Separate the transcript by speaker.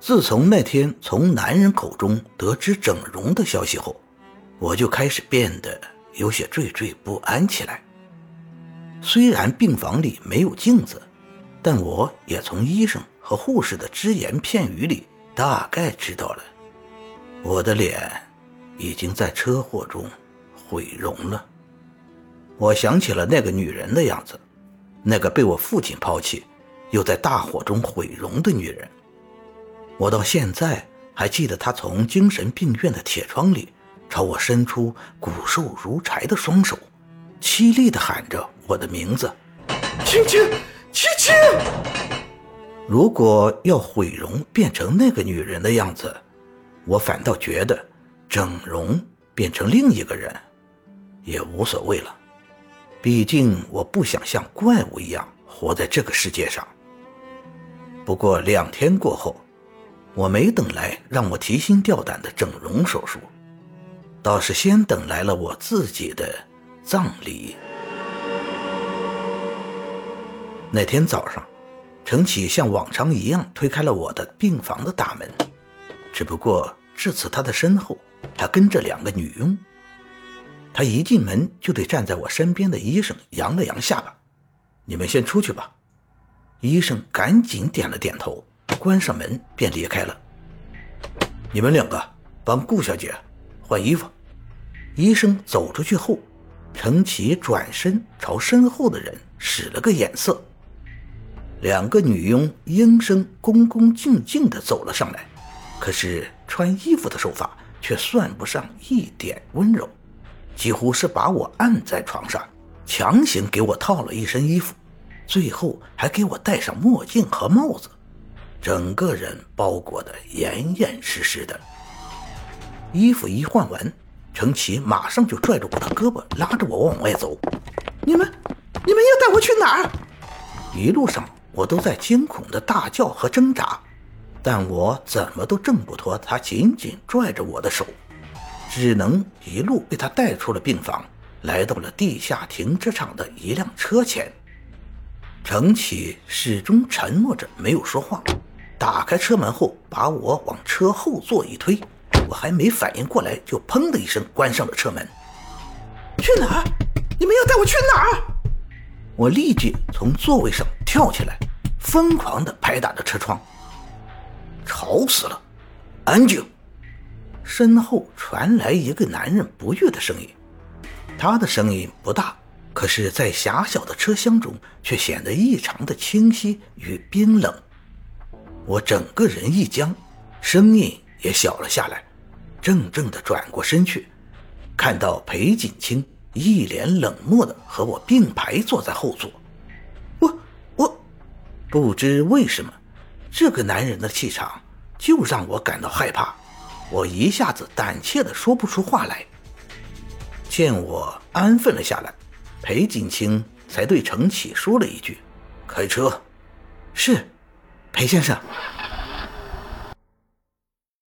Speaker 1: 自从那天从男人口中得知整容的消息后，我就开始变得有些惴惴不安起来。虽然病房里没有镜子，但我也从医生和护士的只言片语里大概知道了，我的脸已经在车祸中毁容了。我想起了那个女人的样子，那个被我父亲抛弃，又在大火中毁容的女人。我到现在还记得他从精神病院的铁窗里朝我伸出骨瘦如柴的双手，凄厉地喊着我的名字：“
Speaker 2: 青青，青青。”
Speaker 1: 如果要毁容变成那个女人的样子，我反倒觉得整容变成另一个人也无所谓了。毕竟我不想像怪物一样活在这个世界上。不过两天过后，我没等来让我提心吊胆的整容手术，倒是先等来了我自己的葬礼。那天早上，程启像往常一样推开了我的病房的大门，只不过这次他的身后还跟着两个女佣。他一进门就对站在我身边的医生扬了扬下巴：“你们先出去吧。”医生赶紧点了点头，关上门便离开了。你们两个帮顾小姐换衣服。医生走出去后，程启转身朝身后的人使了个眼色。两个女佣应声恭恭敬敬地走了上来，可是穿衣服的手法却算不上一点温柔。几乎是把我按在床上，强行给我套了一身衣服，最后还给我戴上墨镜和帽子，整个人包裹得严严实实的。衣服一换完，程启马上就拽着我的胳膊，拉着我往外走。
Speaker 2: 你们，你们要带我去哪儿？
Speaker 1: 一路上我都在惊恐的大叫和挣扎，但我怎么都挣不脱他紧紧拽着我的手。只能一路被他带出了病房，来到了地下停车场的一辆车前。程启始终沉默着，没有说话。打开车门后，把我往车后座一推，我还没反应过来，就砰的一声关上了车门。
Speaker 2: 去哪儿？你们要带我去哪儿？
Speaker 1: 我立即从座位上跳起来，疯狂地拍打着车窗。吵死了！安静。身后传来一个男人不悦的声音，他的声音不大，可是，在狭小的车厢中却显得异常的清晰与冰冷。我整个人一僵，声音也小了下来，怔怔地转过身去，看到裴锦清一脸冷漠地和我并排坐在后座。我我，不知为什么，这个男人的气场就让我感到害怕。我一下子胆怯的说不出话来。见我安分了下来，裴锦清才对程启说了一句：“开车。”是，裴先生。